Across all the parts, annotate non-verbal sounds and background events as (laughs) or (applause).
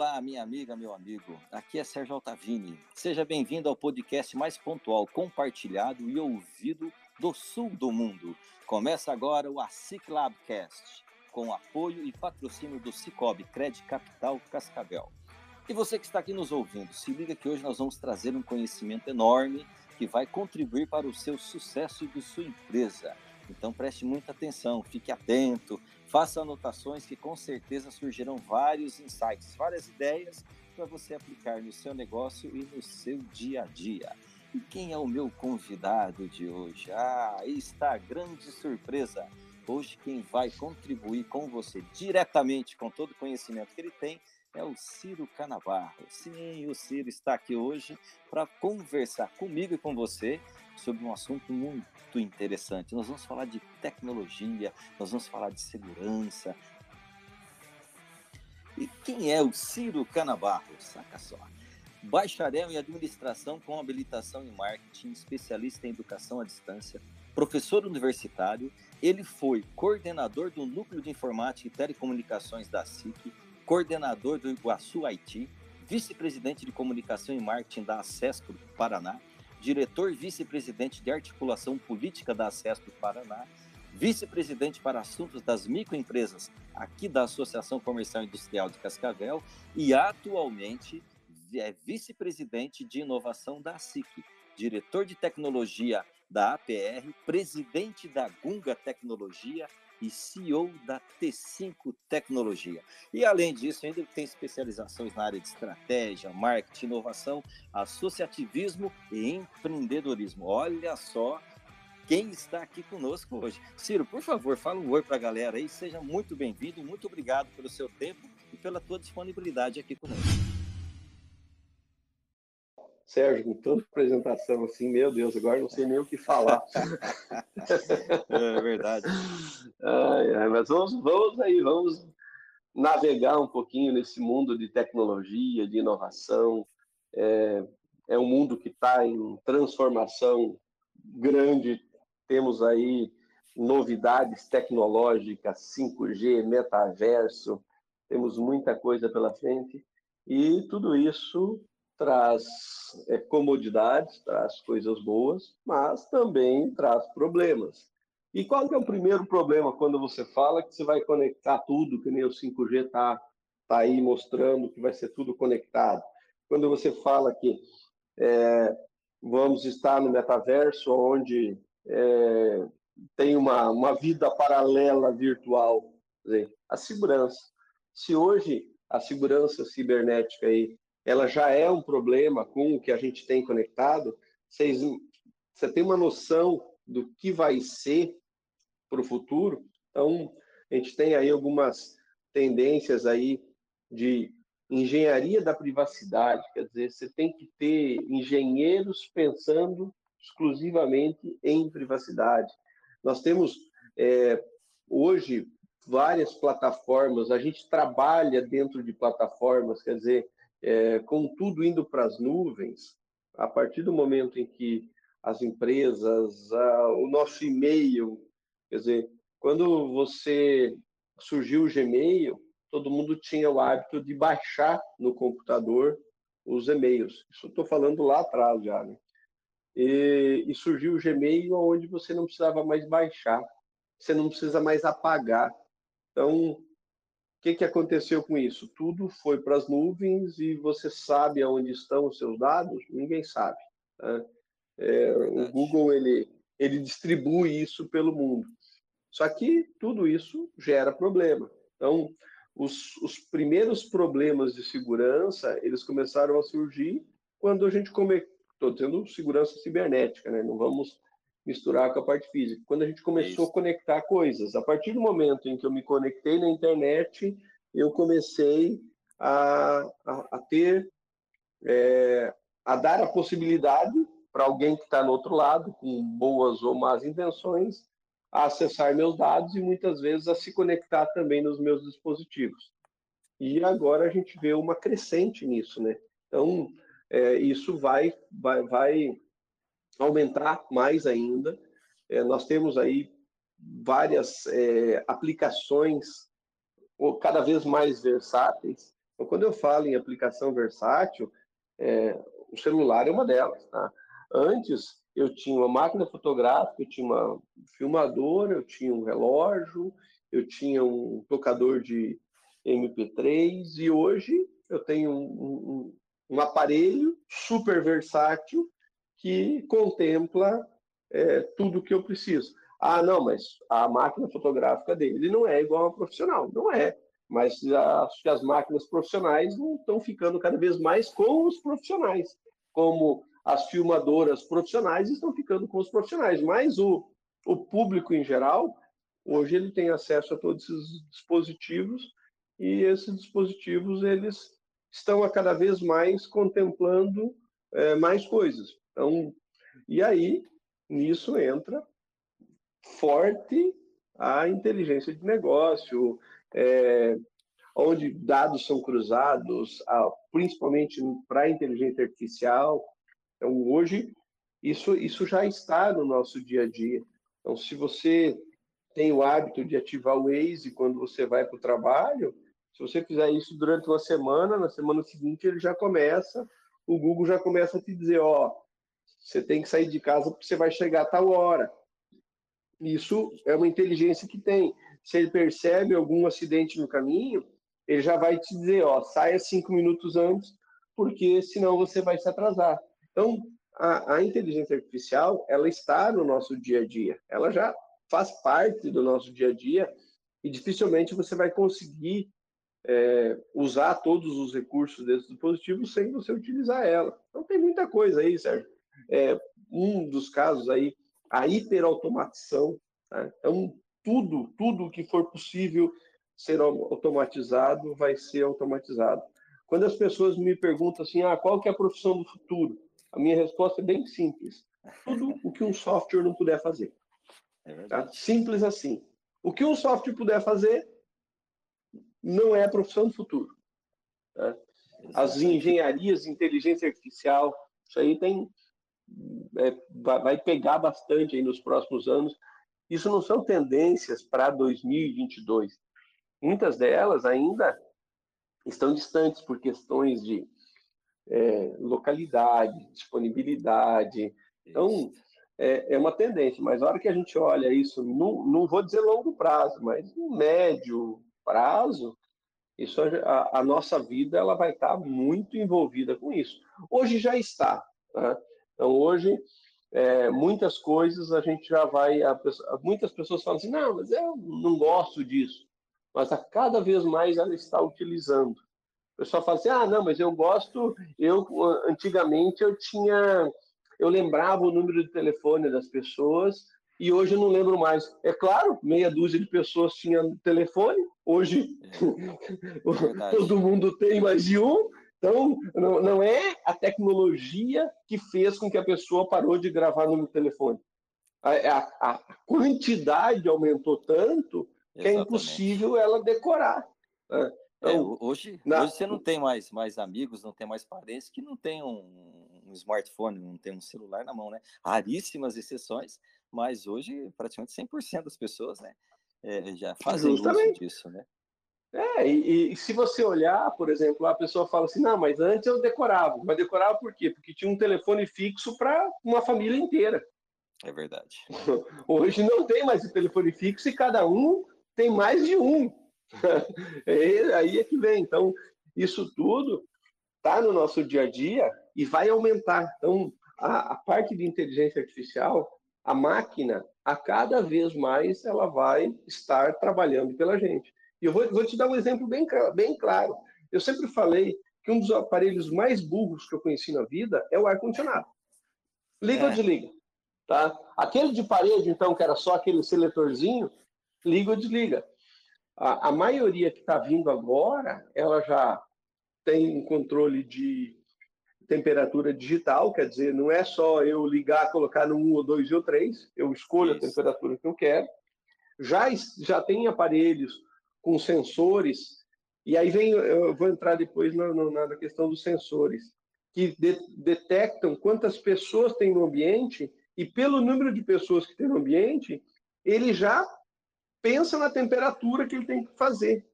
Olá, minha amiga, meu amigo. Aqui é Sérgio Altavini. Seja bem-vindo ao podcast mais pontual, compartilhado e ouvido do sul do mundo. Começa agora o ASIC Labcast com apoio e patrocínio do Cicobi Cred Capital Cascavel. E você que está aqui nos ouvindo, se liga que hoje nós vamos trazer um conhecimento enorme que vai contribuir para o seu sucesso e de sua empresa. Então preste muita atenção, fique atento, faça anotações que com certeza surgirão vários insights, várias ideias para você aplicar no seu negócio e no seu dia a dia. E quem é o meu convidado de hoje? Ah, está a grande surpresa. Hoje, quem vai contribuir com você diretamente com todo o conhecimento que ele tem é o Ciro Canavarro. Sim, o Ciro está aqui hoje para conversar comigo e com você sobre um assunto muito interessante. Nós vamos falar de tecnologia, nós vamos falar de segurança. E quem é o Ciro Canavarro? Saca só. Bacharel em administração com habilitação em marketing, especialista em educação à distância, professor universitário, ele foi coordenador do Núcleo de Informática e Telecomunicações da SIC, coordenador do Iguaçu Haiti, vice-presidente de comunicação e marketing da Acesco Paraná, diretor vice-presidente de articulação política da Acesco do Paraná, vice-presidente para assuntos das microempresas aqui da Associação Comercial Industrial de Cascavel e atualmente é vice-presidente de inovação da SIC, diretor de tecnologia da APR, presidente da Gunga Tecnologia e CEO da T5 Tecnologia. E além disso, ainda tem especializações na área de estratégia, marketing, inovação, associativismo e empreendedorismo. Olha só quem está aqui conosco hoje. Ciro, por favor, fala um oi para a galera aí. Seja muito bem-vindo muito obrigado pelo seu tempo e pela tua disponibilidade aqui conosco. Sérgio, com tanta apresentação assim, meu Deus, agora não sei nem o que falar. (laughs) é verdade. Ai, ai, mas vamos, vamos aí, vamos navegar um pouquinho nesse mundo de tecnologia, de inovação. É, é um mundo que está em transformação grande. Temos aí novidades tecnológicas, 5G, metaverso, temos muita coisa pela frente. E tudo isso traz é, comodidades, traz coisas boas, mas também traz problemas. E qual que é o primeiro problema quando você fala que você vai conectar tudo, que nem o 5G está tá aí mostrando que vai ser tudo conectado? Quando você fala que é, vamos estar no metaverso, onde é, tem uma, uma vida paralela virtual, dizer, a segurança. Se hoje a segurança cibernética aí ela já é um problema com o que a gente tem conectado, vocês, você tem uma noção do que vai ser para o futuro? Então, a gente tem aí algumas tendências aí de engenharia da privacidade, quer dizer, você tem que ter engenheiros pensando exclusivamente em privacidade. Nós temos é, hoje várias plataformas, a gente trabalha dentro de plataformas, quer dizer, é, com tudo indo para as nuvens, a partir do momento em que as empresas, a, o nosso e-mail, quer dizer, quando você surgiu o Gmail, todo mundo tinha o hábito de baixar no computador os e-mails. Isso estou falando lá atrás já, né? E, e, surgiu o Gmail onde você não precisava mais baixar, você não precisa mais apagar. Então, o que, que aconteceu com isso? Tudo foi para as nuvens e você sabe aonde estão os seus dados? Ninguém sabe. Né? É, o Google ele, ele distribui isso pelo mundo. Só que tudo isso gera problema. Então, os, os primeiros problemas de segurança eles começaram a surgir quando a gente come... Estou tendo segurança cibernética, né? Não vamos misturar com a parte física. Quando a gente começou é a conectar coisas, a partir do momento em que eu me conectei na internet, eu comecei a, a, a ter é, a dar a possibilidade para alguém que está no outro lado, com boas ou más intenções, a acessar meus dados e muitas vezes a se conectar também nos meus dispositivos. E agora a gente vê uma crescente nisso, né? Então, é, isso vai, vai, vai aumentar mais ainda. É, nós temos aí várias é, aplicações cada vez mais versáteis. Então, quando eu falo em aplicação versátil, é, o celular é uma delas. Tá? Antes, eu tinha uma máquina fotográfica, eu tinha uma filmadora, eu tinha um relógio, eu tinha um tocador de MP3 e hoje eu tenho um, um, um aparelho super versátil que contempla é, tudo o que eu preciso. Ah, não, mas a máquina fotográfica dele não é igual a profissional. Não é. Mas acho que as máquinas profissionais não estão ficando cada vez mais com os profissionais. Como as filmadoras profissionais estão ficando com os profissionais. Mas o, o público em geral, hoje ele tem acesso a todos esses dispositivos e esses dispositivos eles estão a cada vez mais contemplando é, mais coisas. Então, e aí nisso entra forte a inteligência de negócio, é, onde dados são cruzados, principalmente para a inteligência artificial. Então, hoje, isso, isso já está no nosso dia a dia. Então, se você tem o hábito de ativar o Waze quando você vai para o trabalho, se você fizer isso durante uma semana, na semana seguinte ele já começa, o Google já começa a te dizer, ó, você tem que sair de casa porque você vai chegar a tal hora. Isso é uma inteligência que tem. Se ele percebe algum acidente no caminho, ele já vai te dizer, ó, saia cinco minutos antes, porque senão você vai se atrasar. Então, a, a inteligência artificial, ela está no nosso dia a dia. Ela já faz parte do nosso dia a dia e dificilmente você vai conseguir é, usar todos os recursos desse dispositivo sem você utilizar ela. Então tem muita coisa aí, Sérgio. É, um dos casos aí a hiperautomatização. Tá? Então, tudo, tudo que for possível ser automatizado vai ser automatizado. Quando as pessoas me perguntam assim, ah, qual que é a profissão do futuro? A minha resposta é bem simples. Tudo o que um software não puder fazer. É tá? Simples assim. O que um software puder fazer não é a profissão do futuro. Tá? As engenharias inteligência artificial, isso aí tem é, vai pegar bastante aí nos próximos anos. Isso não são tendências para 2022. Muitas delas ainda estão distantes por questões de é, localidade, disponibilidade. Então, é, é, uma tendência, mas na hora que a gente olha isso, não, não vou dizer longo prazo, mas no médio prazo, isso a, a, nossa vida ela vai estar muito envolvida com isso. Hoje já está. Né? Então, hoje, é, muitas coisas a gente já vai. Pessoa, muitas pessoas falam assim: não, mas eu não gosto disso. Mas a cada vez mais ela está utilizando. O pessoal fala assim: ah, não, mas eu gosto. Eu, antigamente, eu tinha. Eu lembrava o número de telefone das pessoas e hoje eu não lembro mais. É claro, meia dúzia de pessoas tinham telefone, hoje é, (laughs) todo mundo tem mais de um, então, não, não é a tecnologia que fez com que a pessoa parou de gravar no telefone. A, a, a quantidade aumentou tanto que é Exatamente. é impossível ela decorar. Né? É, então, é, hoje, na... hoje você não tem mais, mais amigos, não tem mais parentes que não tem um, um, smartphone, não tem um celular na mão, né? Raríssimas exceções, mas hoje praticamente 100% das pessoas, né? É, já fazem Justamente. uso disso, né? É, e, e, se você olhar, por exemplo, a pessoa fala assim, não, mas antes eu decorava. Mas decorava por quê? Porque tinha um telefone fixo para uma família inteira. É verdade. (laughs) Hoje não tem mais o telefone fixo e cada um tem mais de um. (laughs) É, aí é que vem. Então, isso tudo está no nosso dia a dia e vai aumentar. Então, a, a parte de inteligência artificial, a máquina, a cada vez mais ela vai estar trabalhando pela gente. E eu vou, vou te dar um exemplo bem, bem claro. Eu sempre falei que um dos aparelhos mais burros que eu conheci na vida é o ar-condicionado. Liga é. ou desliga. Tá? Aquele de parede, então, que era só aquele seletorzinho, liga ou desliga. A, a maioria que está vindo agora, ela já tem um controle de temperatura digital, quer dizer, não é só eu ligar, colocar no 1 ou 2 ou 3, eu escolho Isso. a temperatura que eu quero. Já, já tem aparelhos com sensores, e aí vem, eu vou entrar depois na, na questão dos sensores, que de, detectam quantas pessoas tem no ambiente, e pelo número de pessoas que tem no ambiente, ele já pensa na temperatura que ele tem que fazer.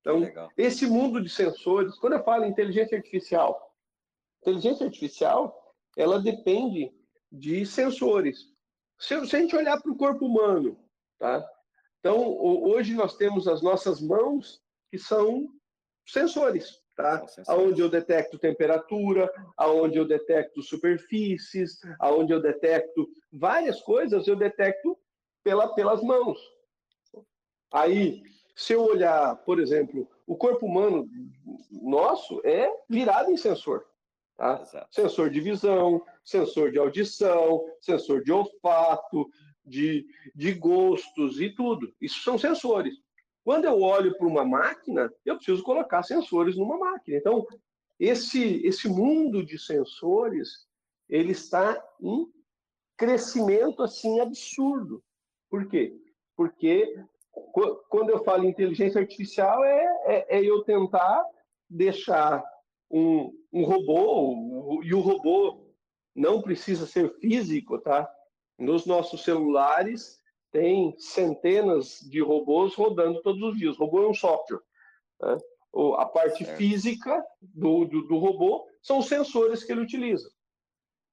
Então, Legal. esse mundo de sensores, quando eu falo inteligência artificial, inteligência artificial, ela depende de sensores. Se, se a gente olhar para o corpo humano, tá? Então, hoje nós temos as nossas mãos que são sensores, tá? Aonde eu detecto temperatura, aonde eu detecto superfícies, aonde eu detecto várias coisas, eu detecto pela, pelas mãos. Aí, se eu olhar, por exemplo, o corpo humano nosso é virado em sensor. Tá? Sensor de visão, sensor de audição, sensor de olfato, de, de gostos e tudo. Isso são sensores. Quando eu olho para uma máquina, eu preciso colocar sensores numa máquina. Então, esse, esse mundo de sensores, ele está em crescimento assim absurdo. Por quê? Porque quando eu falo inteligência artificial, é, é, é eu tentar deixar um, um robô, e o robô não precisa ser físico, tá? Nos nossos celulares tem centenas de robôs rodando todos os dias. O robô é um software. Né? A parte física do, do, do, robô são os sensores que ele utiliza.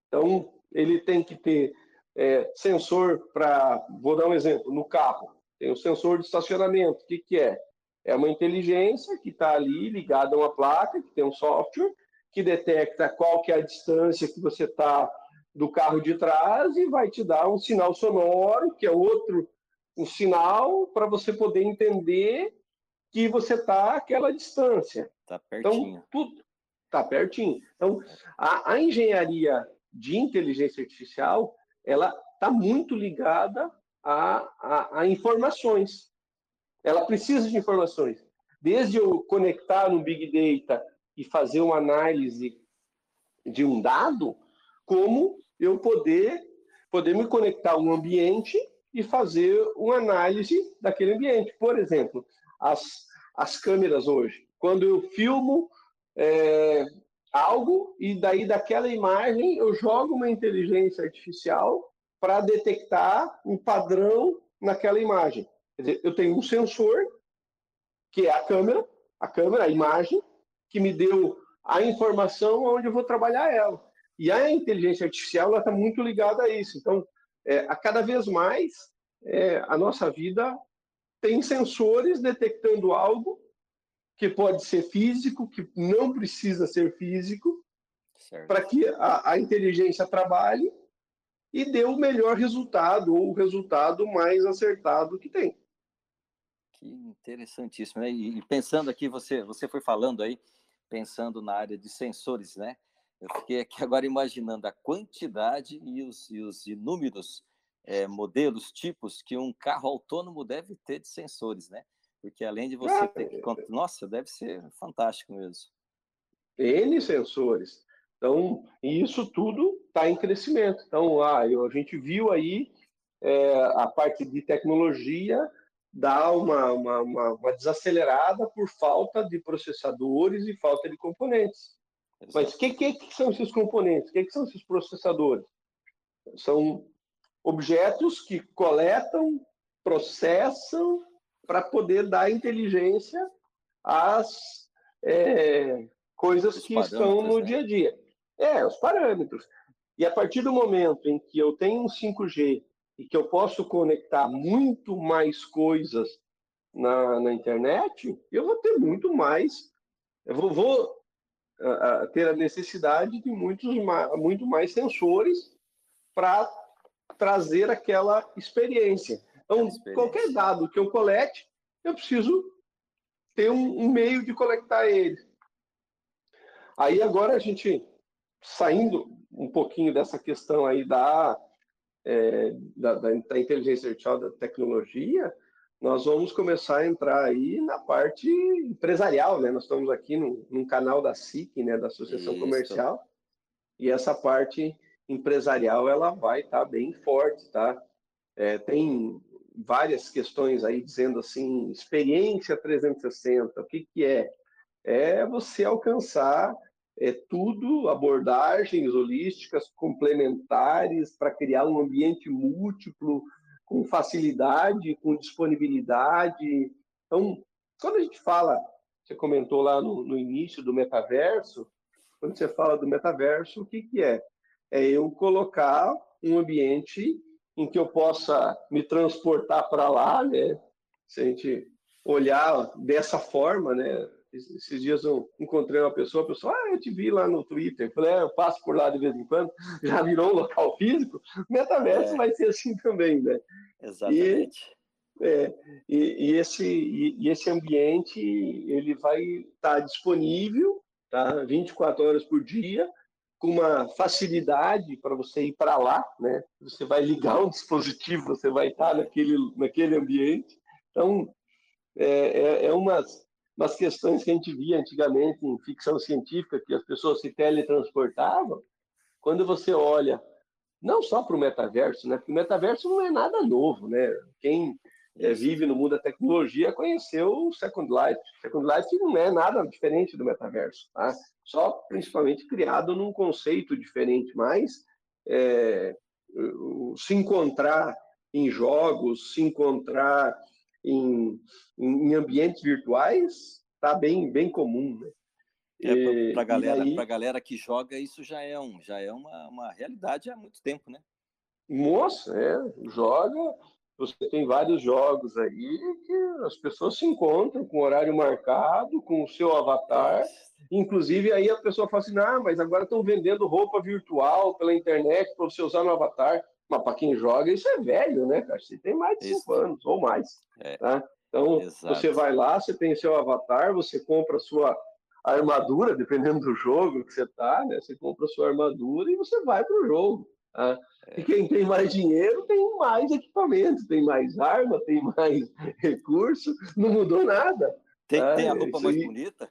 Então, ele tem que ter é, sensor para. Vou dar um exemplo: no carro, tem o sensor de estacionamento. O que, que é? É uma inteligência que está ali ligada a uma placa, que tem um software, que detecta qual que é a distância que você está do carro de trás e vai te dar um sinal sonoro, que é outro um sinal para você poder entender que você está àquela distância. Está então, pertinho. Então, tudo está pertinho. Então, a, a engenharia de inteligência artificial, ela está muito ligada a, a, a informações. Ela precisa de informações. Desde eu conectar no Big Data e fazer uma análise de um dado, como eu poder, poder me conectar a um ambiente e fazer uma análise daquele ambiente. Por exemplo, as, as câmeras hoje. Quando eu filmo é, algo e daí daquela imagem eu jogo uma inteligência artificial para detectar um padrão naquela imagem. Quer dizer, eu tenho um sensor, que é a câmera, a câmera, a imagem, que me deu a informação onde eu vou trabalhar ela. E a inteligência artificial está muito ligada a isso. Então, é, a cada vez mais, é, a nossa vida tem sensores detectando algo que pode ser físico, que não precisa ser físico, para que a, a inteligência trabalhe e dê o melhor resultado, ou o resultado mais acertado que tem. Que interessantíssimo. Né? E pensando aqui, você, você foi falando aí, pensando na área de sensores, né? Eu fiquei aqui (laughs) agora imaginando a quantidade e os, e os inúmeros é, modelos, tipos que um carro autônomo deve ter de sensores, né? Porque além de você ah, ter que. Nossa, deve ser fantástico mesmo. N sensores. Então, isso tudo está em crescimento. Então, ah, a gente viu aí é, a parte de tecnologia dar uma, uma, uma, uma, desacelerada por falta de processadores e falta de componentes. Exato. Mas o que, que, que, são esses componentes? O que, que são esses processadores? São objetos que coletam, processam para poder dar inteligência às é, coisas Os que estão no né? dia a dia. É, os parâmetros. E a partir do momento em que eu tenho um 5G e que eu posso conectar muito mais coisas na, na internet, eu vou ter muito mais, eu vou, vou ter a necessidade de muitos, muito mais sensores para trazer aquela experiência. Então, experiência. qualquer dado que eu colete, eu preciso ter um, um meio de conectar ele. Aí agora a gente saindo um pouquinho dessa questão aí da, é, da, da, da, inteligência artificial, da tecnologia, nós vamos começar a entrar aí na parte empresarial, né? Nós estamos aqui no, num canal da SIC, né, da Associação Isso. Comercial, e essa parte empresarial ela vai estar tá bem forte, tá? É, tem várias questões aí dizendo assim, experiência 360, o que que é? É você alcançar é, tudo, abordagens holísticas complementares para criar um ambiente múltiplo, com facilidade, com disponibilidade. Então, quando a gente fala, você comentou lá no, no início do metaverso, quando você fala do metaverso, o que, que é? É eu colocar um ambiente em que eu possa me transportar para lá, né? Se a gente olhar dessa forma, né? Esses dias eu encontrei uma pessoa, a pessoa, ah, eu te vi lá no Twitter. Eu falei, é, eu passo por lá de vez em quando, (laughs) já virou um local físico. Metaverso é. vai ser assim também, né? Exatamente. E, é, e, e esse, e, e, esse ambiente, ele vai estar tá disponível, tá? 24 horas por dia, com uma facilidade para você ir para lá, né? Você vai ligar um dispositivo, você vai estar naquele, naquele ambiente. Então, é, é, é umas umas questões que a gente via antigamente em ficção científica, que as pessoas se teletransportavam, quando você olha não só para o metaverso, né? Porque o metaverso não é nada novo, né? Quem é, vive no mundo da tecnologia conheceu o Second Life. Second Life não é nada diferente do metaverso, tá? Só principalmente criado num conceito diferente, mas é, se encontrar em jogos, se encontrar em, em ambientes virtuais está bem, bem comum. Né? É, para galera, aí... galera que joga, isso já é, um, já é uma, uma realidade há muito tempo, né? Moça, é, joga. Você tem vários jogos aí que as pessoas se encontram com horário marcado, com o seu avatar. Inclusive, aí a pessoa fala assim: ah, mas agora estão vendendo roupa virtual pela internet para você usar no avatar. Mas para quem joga, isso é velho, né, cara? Você tem mais de cinco anos ou mais. É. Tá? Então, Exato. você vai lá, você tem seu avatar, você compra a sua armadura, dependendo do jogo que você tá, né? Você compra a sua armadura e você vai para o jogo. Tá? É. E quem tem mais dinheiro tem mais equipamento, tem mais arma, tem mais (laughs) recurso, não mudou nada. Tem, tá? tem a roupa mais bonita?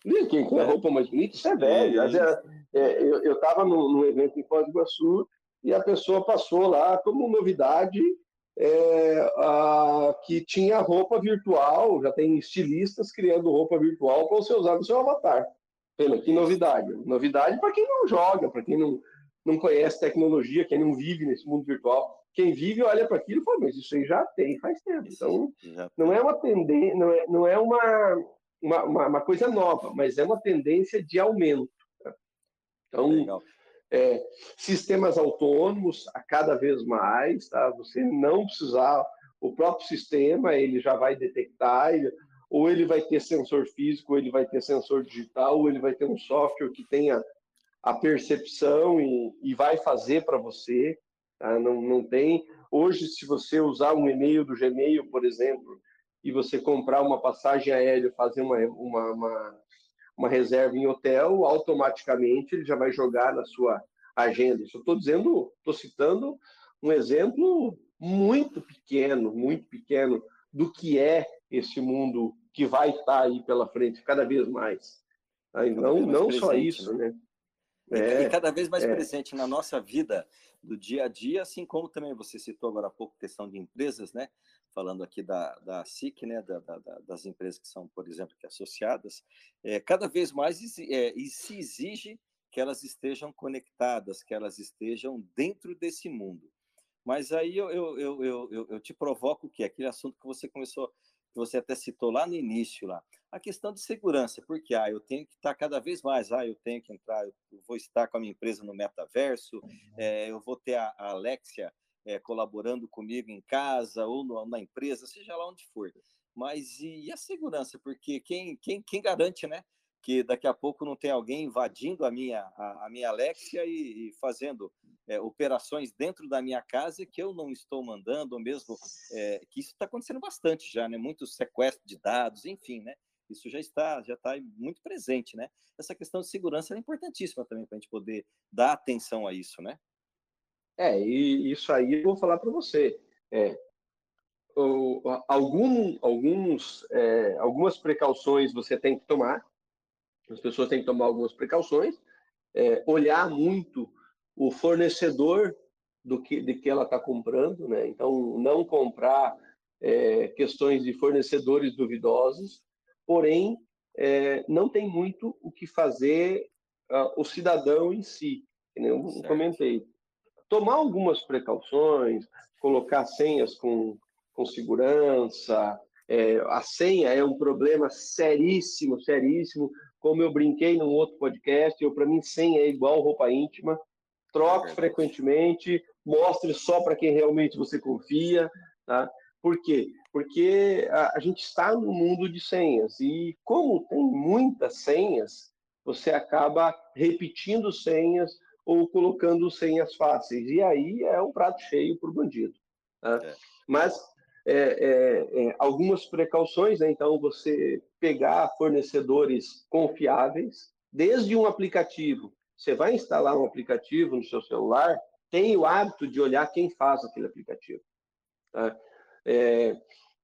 Quem tem a roupa mais bonita, isso é velho. É, é, eu estava num, num evento em Foz do Iguaçu e a pessoa passou lá como novidade é, a, que tinha roupa virtual, já tem estilistas criando roupa virtual para você usar no seu avatar. Pena, que novidade. Novidade para quem não joga, para quem não, não conhece tecnologia, quem não vive nesse mundo virtual. Quem vive olha para aquilo e fala, mas isso aí já tem faz tempo. Então, não é uma tendência, não é, não é uma, uma, uma, coisa nova, mas é uma tendência de aumento. Tá? Então, Legal é, sistemas autônomos a cada vez mais, tá? Você não precisar, o próprio sistema ele já vai detectar, ele, ou ele vai ter sensor físico, ou ele vai ter sensor digital, ou ele vai ter um software que tenha a percepção e, e vai fazer para você. Tá? Não, não tem. Hoje, se você usar um e-mail do Gmail, por exemplo, e você comprar uma passagem aérea, fazer uma, uma, uma uma reserva em hotel, automaticamente ele já vai jogar na sua agenda. Isso eu estou dizendo, estou citando um exemplo muito pequeno, muito pequeno do que é esse mundo que vai estar aí pela frente cada vez mais. Aí, não não presente, só isso, né? né? É, e cada vez mais é. presente na nossa vida do dia a dia, assim como também você citou agora há pouco questão de empresas, né? Falando aqui da, da SIC, né, da, da, das empresas que são, por exemplo, que associadas, é, cada vez mais é, se exige que elas estejam conectadas, que elas estejam dentro desse mundo. Mas aí eu, eu, eu, eu, eu te provoco que aquele assunto que você começou, que você até citou lá no início, lá, a questão de segurança, porque ah, eu tenho que estar cada vez mais, ah, eu tenho que entrar, eu vou estar com a minha empresa no metaverso, é, eu vou ter a, a Alexia é, colaborando comigo em casa ou no, na empresa, seja lá onde for. Mas e, e a segurança? Porque quem, quem, quem garante, né? Que daqui a pouco não tem alguém invadindo a minha, a, a minha Alexia e, e fazendo é, operações dentro da minha casa que eu não estou mandando, ou mesmo é, que isso está acontecendo bastante já, né? Muito sequestro de dados, enfim, né? Isso já está, já está muito presente, né? Essa questão de segurança é importantíssima também para a gente poder dar atenção a isso, né? É, e isso aí eu vou falar para você. É, algum, alguns, é, algumas precauções você tem que tomar, as pessoas têm que tomar algumas precauções, é, olhar muito o fornecedor do que, de que ela está comprando, né? Então, não comprar é, questões de fornecedores duvidosos, porém, é, não tem muito o que fazer uh, o cidadão em si, eu certo. comentei. Tomar algumas precauções, colocar senhas com, com segurança, é, a senha é um problema seríssimo, seríssimo. Como eu brinquei num outro podcast, eu para mim senha é igual roupa íntima. Troque é frequentemente, mostre só para quem realmente você confia, tá? Por quê? Porque a, a, gente está no mundo de senhas e como tem muitas senhas, você acaba repetindo senhas ou colocando senhas fáceis e aí é um prato cheio para o bandido. Tá? É. Mas é, é, é, algumas precauções, né? então você pegar fornecedores confiáveis, desde um aplicativo. Você vai instalar um aplicativo no seu celular, tem o hábito de olhar quem faz aquele aplicativo. Tá?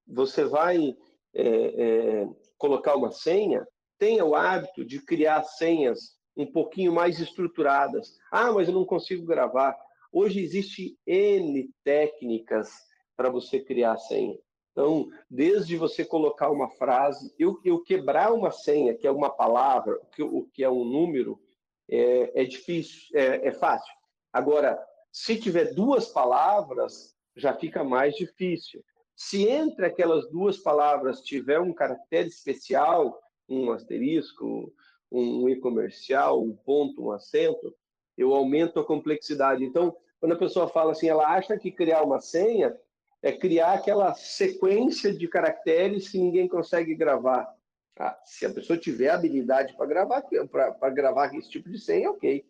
Você vai é, colocar uma senha, tenha o hábito de criar senhas um pouquinho mais estruturadas. Ah, mas eu não consigo gravar. Hoje existe N técnicas para você criar senha. Então, desde você colocar uma frase, eu, eu quebrar uma senha, que é uma palavra, que, o que é um número, é, é difícil, é, é fácil. Agora, se tiver duas palavras, já fica mais difícil. Se entre aquelas duas palavras tiver um caractere especial, um asterisco, um e comercial, um ponto, um acento, eu aumento a complexidade. Então, quando a pessoa fala assim, ela acha que criar uma senha é criar aquela sequência de caracteres que ninguém consegue gravar. Ah, se a pessoa tiver habilidade para gravar, para gravar esse tipo de senha, ok.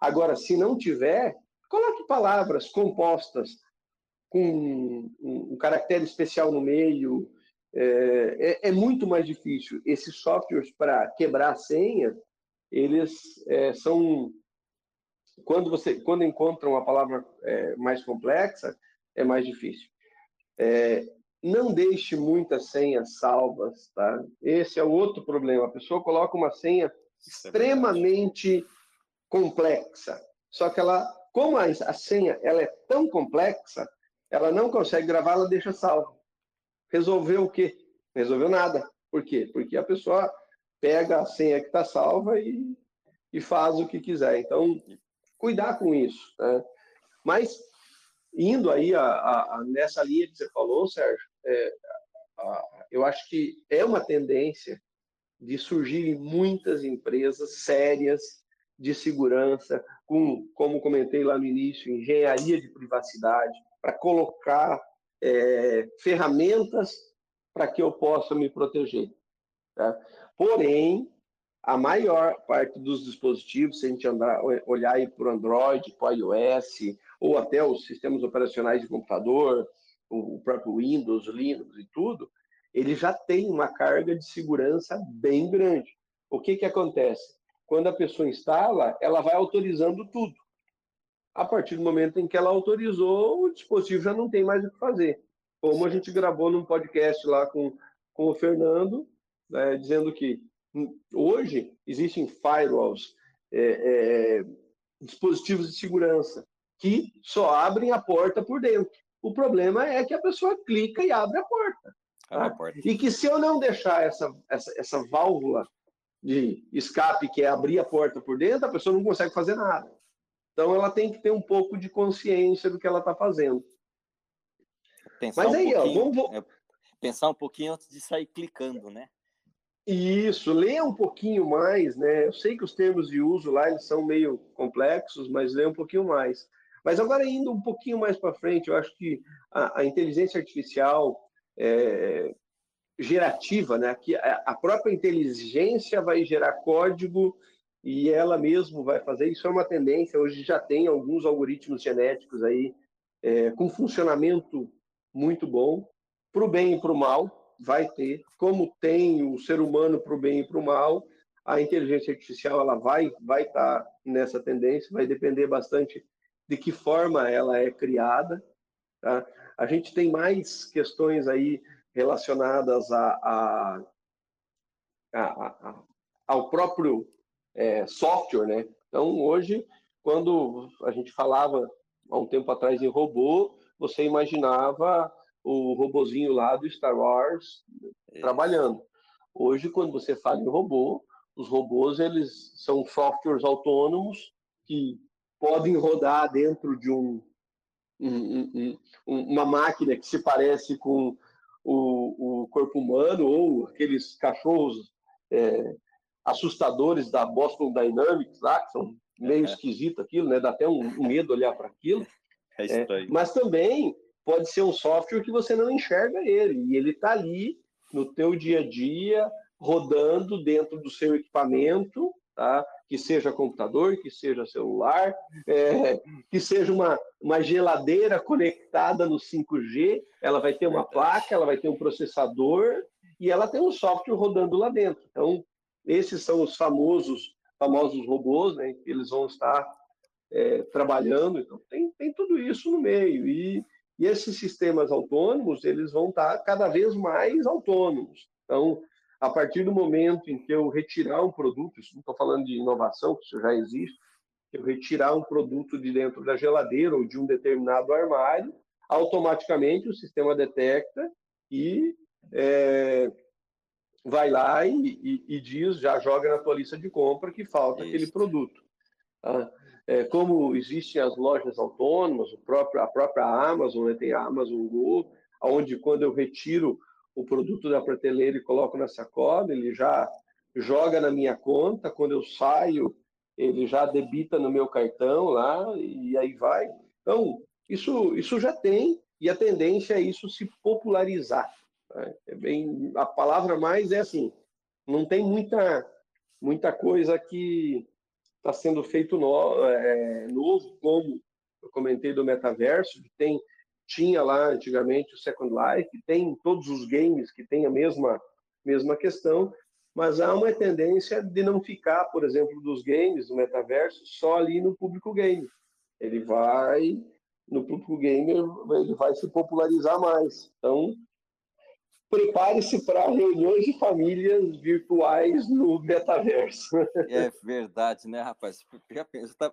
Agora, se não tiver, coloque palavras compostas com um, um caractere especial no meio. É, é, é, muito mais difícil. Esses softwares para quebrar a senha, eles é, são quando você quando encontram uma palavra é, mais complexa, é mais difícil. É, não deixe muitas senhas salvas, tá? Esse é o outro problema. A pessoa coloca uma senha é extremamente complexa, só que ela, como a, a senha ela é tão complexa, ela não consegue gravar, ela deixa salvo. Resolveu o quê? Resolveu nada. Por quê? Porque a pessoa pega a senha que está salva e, e faz o que quiser. Então, cuidar com isso. Né? Mas indo aí a, a, a, nessa linha que você falou, Sérgio, é, eu acho que é uma tendência de surgirem muitas empresas sérias de segurança, com, como comentei lá no início, engenharia de privacidade, para colocar é, ferramentas para que eu possa me proteger. Tá? Porém, a maior parte dos dispositivos, se a gente andar, olhar para o Android, para o iOS, ou até os sistemas operacionais de computador, o próprio Windows, Linux e tudo, ele já tem uma carga de segurança bem grande. O que, que acontece? Quando a pessoa instala, ela vai autorizando tudo. A partir do momento em que ela autorizou, o dispositivo já não tem mais o que fazer. Como a gente gravou num podcast lá com, com o Fernando, né, dizendo que hoje existem firewalls, é, é, dispositivos de segurança, que só abrem a porta por dentro. O problema é que a pessoa clica e abre a porta. Tá? A porta. E que se eu não deixar essa, essa, essa válvula de escape, que é abrir a porta por dentro, a pessoa não consegue fazer nada. Então ela tem que ter um pouco de consciência do que ela está fazendo. Pensar Mas um aí, ó, vamos... É, pensar um pouquinho antes de sair clicando, né? Isso, lê um pouquinho mais, né? Eu sei que os termos de uso lá eles são meio complexos, mas lê um pouquinho mais. Mas agora, indo um pouquinho mais para frente, eu acho que a, a inteligência artificial é, gerativa, né? que a própria inteligência vai gerar código e ela mesmo vai fazer. Isso é uma tendência. Hoje já tem alguns algoritmos genéticos aí é, com funcionamento muito bom, para o bem e para o mal, vai ter. Como tem o ser humano para o bem e para o mal, a inteligência artificial ela vai vai estar tá nessa tendência. Vai depender bastante de que forma ela é criada. Tá? A gente tem mais questões aí relacionadas a, a, a, a ao próprio é, software, né? Então, hoje, quando a gente falava há um tempo atrás em robô, você imaginava o robozinho lá do Star Wars Isso. trabalhando. Hoje, quando você fala em robô, os robôs eles são softwares autônomos que podem rodar dentro de um, um, um, uma máquina que se parece com o, o, corpo humano ou aqueles cachorros é, assustadores da Boston Dynamics lá, que são meio é. esquisito aquilo, né? Dá até um, um medo olhar para aquilo. (laughs) É, é mas também pode ser um software que você não enxerga ele e ele está ali no teu dia a dia rodando dentro do seu equipamento, tá? Que seja computador, que seja celular, é, que seja uma, uma geladeira conectada no 5G, ela vai ter uma placa, ela vai ter um processador e ela tem um software rodando lá dentro. Então, esses são os famosos famosos robôs, né? Eles vão estar é, trabalhando. Então, tem, tem tudo isso no meio. E, e esses sistemas autônomos, eles vão estar cada vez mais autônomos. Então, a partir do momento em que eu retirar um produto, isso não estou falando de inovação, que isso já existe, eu retirar um produto de dentro da geladeira ou de um determinado armário, automaticamente o sistema detecta e é, vai lá e, e, e, diz, já joga na tua lista de compra que falta Isso. aquele produto. Tá? É, como existem as lojas autônomas, o próprio, a própria Amazon, né, tem a Amazon Go, onde quando eu retiro o produto da prateleira e coloco na sacola, ele já joga na minha conta, quando eu saio, ele já debita no meu cartão lá e aí vai. Então, isso, isso já tem e a tendência é isso se popularizar. É bem, a palavra mais é assim, não tem muita, muita coisa que está sendo feito no, é, novo, como eu comentei do metaverso, que tem tinha lá antigamente o Second Life, tem todos os games que tem a mesma, mesma questão, mas há uma tendência de não ficar, por exemplo, dos games, do metaverso, só ali no público game. Ele vai, no público game, ele vai se popularizar mais. Então, prepare-se para reuniões de famílias virtuais no metaverso. É verdade, né, rapaz?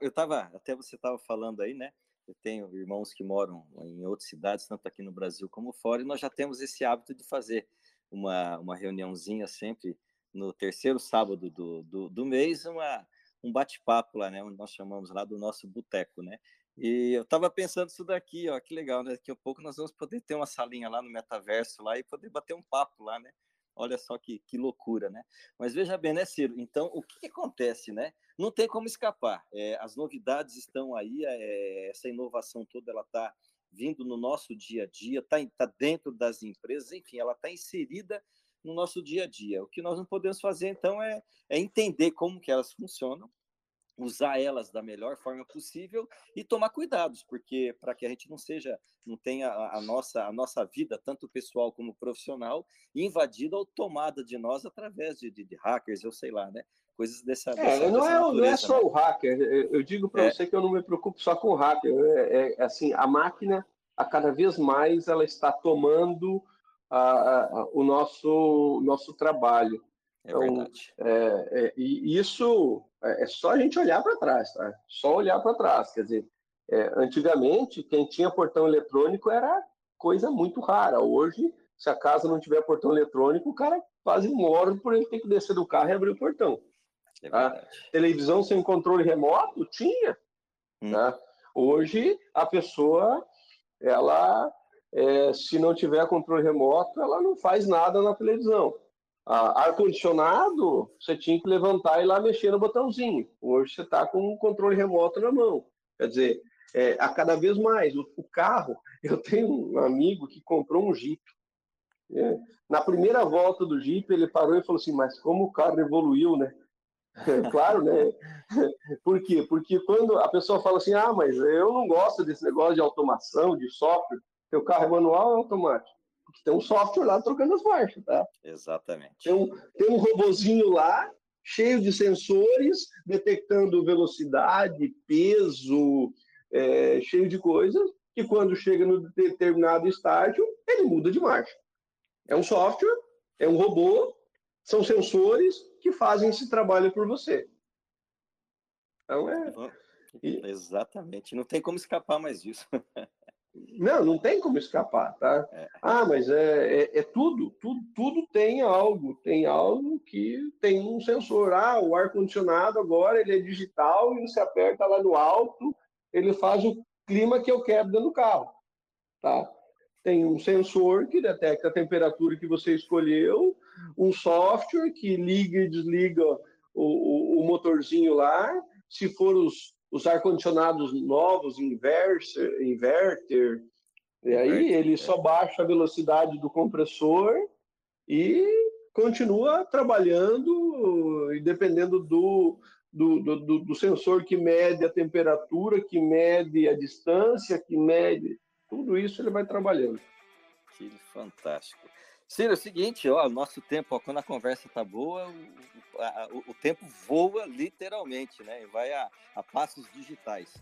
Eu estava, até você estava falando aí, né? Eu tenho irmãos que moram em outras cidades, tanto aqui no Brasil como fora, e nós já temos esse hábito de fazer uma, uma reuniãozinha sempre no terceiro sábado do, do, do mês, uma, um bate-papo lá, né? Onde nós chamamos lá do nosso boteco, né? E eu estava pensando isso daqui, ó, que legal, né? Daqui a pouco nós vamos poder ter uma salinha lá no metaverso lá e poder bater um papo lá, né? Olha só que, que loucura, né? Mas veja bem, né, Ciro? Então, o que, que acontece, né? Não tem como escapar. É, as novidades estão aí, é, essa inovação toda, ela está vindo no nosso dia a dia, está tá dentro das empresas, enfim, ela está inserida no nosso dia a dia. O que nós não podemos fazer, então, é, é entender como que elas funcionam, usar elas da melhor forma possível e tomar cuidados, porque para que a gente não seja, não tenha a, a, nossa a nossa vida, tanto pessoal como profissional, invadida ou tomada de nós através de, de, de hackers, eu sei lá, né? Coisas dessa. É, dessa, não, dessa é, não é só né? o hacker. Eu digo para é. você que eu não me preocupo só com o hacker. É, é, assim, a máquina, a cada vez mais, ela está tomando a, a, o nosso nosso trabalho. É então, verdade. É, é, e isso é, é só a gente olhar para trás, tá? Só olhar para trás. Quer dizer, é, antigamente, quem tinha portão eletrônico era coisa muito rara. Hoje, se a casa não tiver portão eletrônico, o cara quase morre por ele ter que descer do carro e abrir o portão. É tá? Televisão sem controle remoto? Tinha. Hum. Tá? Hoje, a pessoa, ela, é, se não tiver controle remoto, ela não faz nada na televisão. Ah, ar-condicionado, você tinha que levantar e ir lá mexer no botãozinho. Hoje você está com o controle remoto na mão. Quer dizer, é, a cada vez mais, o, o, carro, (laughs) eu tenho um amigo que comprou um Jeep. É, na primeira volta do Jeep, ele parou e falou assim, mas como o carro evoluiu, né? claro, né? (laughs) Por quê? Porque quando a pessoa fala assim, ah, mas eu não gosto desse negócio de automação, de software, teu carro é manual ou automático? Porque tem um software lá trocando as marchas, tá? Exatamente. Tem um, tem um robozinho lá, cheio de sensores, detectando velocidade, peso, é, cheio de coisas, que quando chega no determinado estágio, ele muda de marcha. É um software, é um robô, são sensores que fazem esse trabalho por você. Então é. Exatamente, não tem como escapar mais disso. (laughs) Não, não tem como escapar, tá? É. Ah, mas é, é, é, tudo, tudo, tudo tem algo, tem algo que tem um sensor. Ah, o ar condicionado agora ele é digital e você aperta lá no alto, ele faz o clima que eu quero dentro do carro, tá? Tem um sensor que detecta a temperatura que você escolheu, um software que liga e desliga o, o, o motorzinho lá. Se for os, os ar-condicionados novos, inverter, inverter, e aí ele só baixa a velocidade do compressor e continua trabalhando, e dependendo do, do, do, do, sensor que mede a temperatura, que mede a distância, que mede tudo isso, ele vai trabalhando. Que fantástico. Ciro, é o seguinte, ó, nosso tempo, ó, quando a conversa tá boa, o, a, o, tempo voa literalmente, né? Vai a, a passos digitais.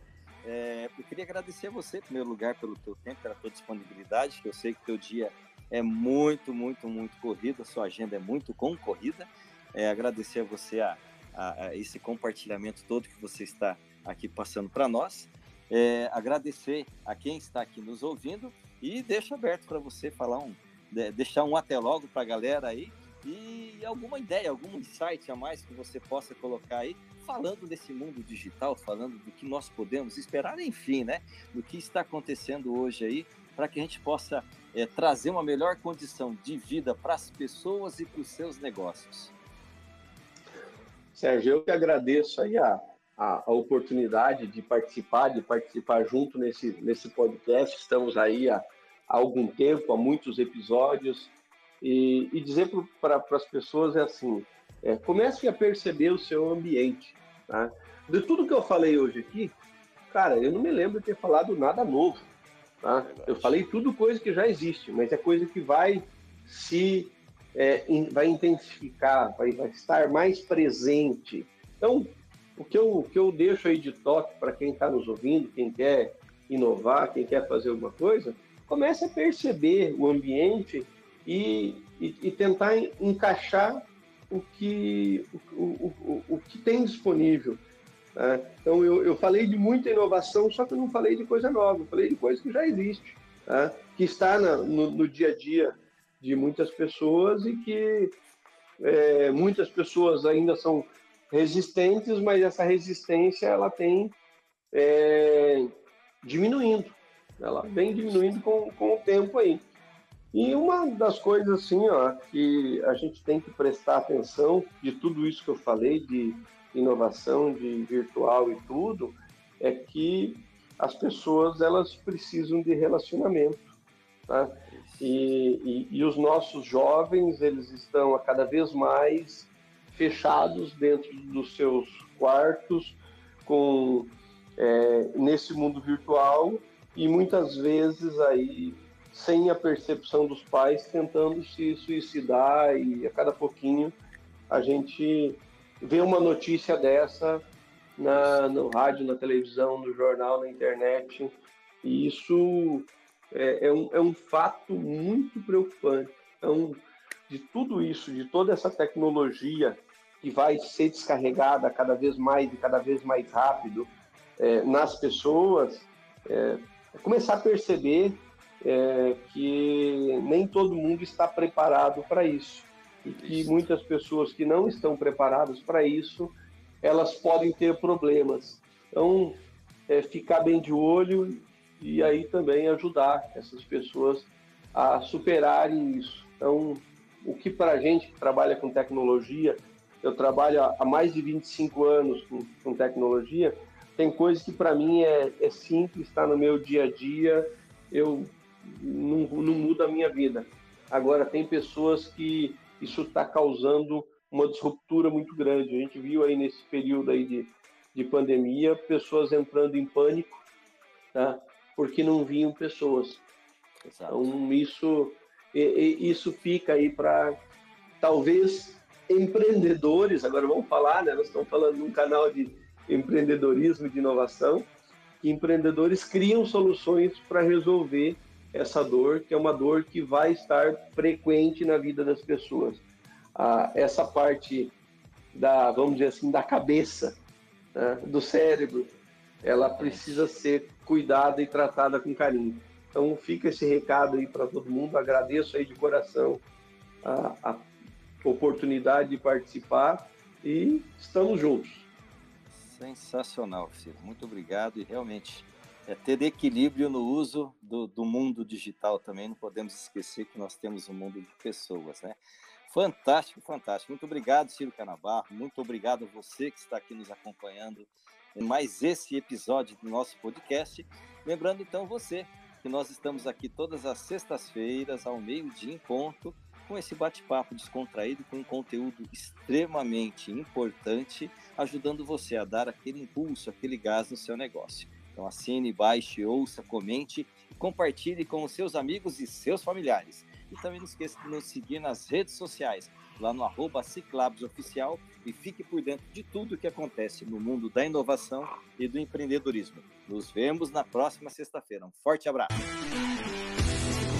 É, eu queria agradecer a você, em primeiro lugar, pelo teu tempo, pela tua disponibilidade, que eu sei que teu dia é muito, muito, muito corrido, a sua agenda é muito concorrida. É, agradecer a você a, a, a, esse compartilhamento todo que você está aqui passando para nós. É, agradecer a quem está aqui nos ouvindo e deixo aberto para você falar um, deixar um até logo para a galera aí e alguma ideia, algum insight a mais que você possa colocar aí, falando desse mundo digital, falando do que nós podemos esperar, enfim, né, do que está acontecendo hoje aí, para que a gente possa é, trazer uma melhor condição de vida para as pessoas e para os seus negócios. Sérgio, eu que agradeço aí a, a, a, oportunidade de participar, de participar junto nesse, nesse podcast. Estamos aí há, há algum tempo, há muitos episódios, e, e dizer para as pessoas é assim: é, comece a perceber o seu ambiente. Tá? De tudo que eu falei hoje aqui, cara, eu não me lembro de ter falado nada novo. Tá? É eu falei tudo coisa que já existe, mas é coisa que vai se é, in, vai intensificar, vai, vai, estar mais presente. Então, o que eu, o que eu deixo aí de toque para quem está nos ouvindo, quem quer inovar, quem quer fazer alguma coisa, comece a perceber o ambiente e, e, e tentar encaixar o que, o, o, o, que tem disponível. Tá? Então, eu, eu falei de muita inovação, só que eu não falei de coisa nova, eu falei de coisa que já existe, tá? que está na, no, no, dia a dia de muitas pessoas e que é, muitas pessoas ainda são resistentes, mas essa resistência ela tem é, diminuindo, ela vem diminuindo com, com o tempo aí. E uma das coisas assim, ó, que a gente tem que prestar atenção de tudo isso que eu falei de inovação, de virtual e tudo, é que as pessoas elas precisam de relacionamento, tá? E, e, e os nossos jovens eles estão a cada vez mais fechados dentro dos seus quartos, com é, nesse mundo virtual e muitas vezes aí sem a percepção dos pais tentando se suicidar e a cada pouquinho a gente vê uma notícia dessa na, no rádio, na televisão, no jornal, na internet e isso é, é, um, é um fato muito preocupante. Então, de tudo isso, de toda essa tecnologia que vai ser descarregada cada vez mais e cada vez mais rápido é, nas pessoas, é, é começar a perceber é, que nem todo mundo está preparado para isso e que muitas pessoas que não estão preparadas para isso elas podem ter problemas. Então, é, ficar bem de olho e aí também ajudar essas pessoas a superarem isso. Então, o que para a gente que trabalha com tecnologia, eu trabalho há mais de 25 anos com, com tecnologia, tem coisas que para mim é, é simples, está no meu dia a dia, eu não, não muda a minha vida. Agora, tem pessoas que isso está causando uma disruptura muito grande. A gente viu aí nesse período aí de, de pandemia pessoas entrando em pânico, tá? porque não vinham pessoas. Exato. Então, isso, isso fica aí para talvez empreendedores, agora vamos falar, né? Nós estamos falando de um canal de empreendedorismo, de inovação, que empreendedores criam soluções para resolver essa dor, que é uma dor que vai estar frequente na vida das pessoas. Ah, essa parte da, vamos dizer assim, da cabeça, né, do cérebro, ela precisa ser cuidada e tratada com carinho. Então fica esse recado aí para todo mundo. Agradeço aí de coração a, a oportunidade de participar e estamos juntos. Sensacional, Ciro. Muito obrigado e realmente é ter equilíbrio no uso do, do, mundo digital também. Não podemos esquecer que nós temos um mundo de pessoas, né? Fantástico, fantástico. Muito obrigado, Ciro Canabarro. Muito obrigado a você que está aqui nos acompanhando em mais esse episódio do nosso podcast. Lembrando então você que nós estamos aqui todas as sextas-feiras ao meio-dia em ponto com esse bate-papo descontraído com um conteúdo extremamente importante, ajudando você a dar aquele impulso, aquele gás no seu negócio. Então assine, baixe, ouça, comente compartilhe com os seus amigos e seus familiares. E também não esqueça de nos seguir nas redes sociais, lá no arroba Oficial e fique por dentro de tudo o que acontece no mundo da inovação e do empreendedorismo. Nos vemos na próxima sexta-feira. Um forte abraço.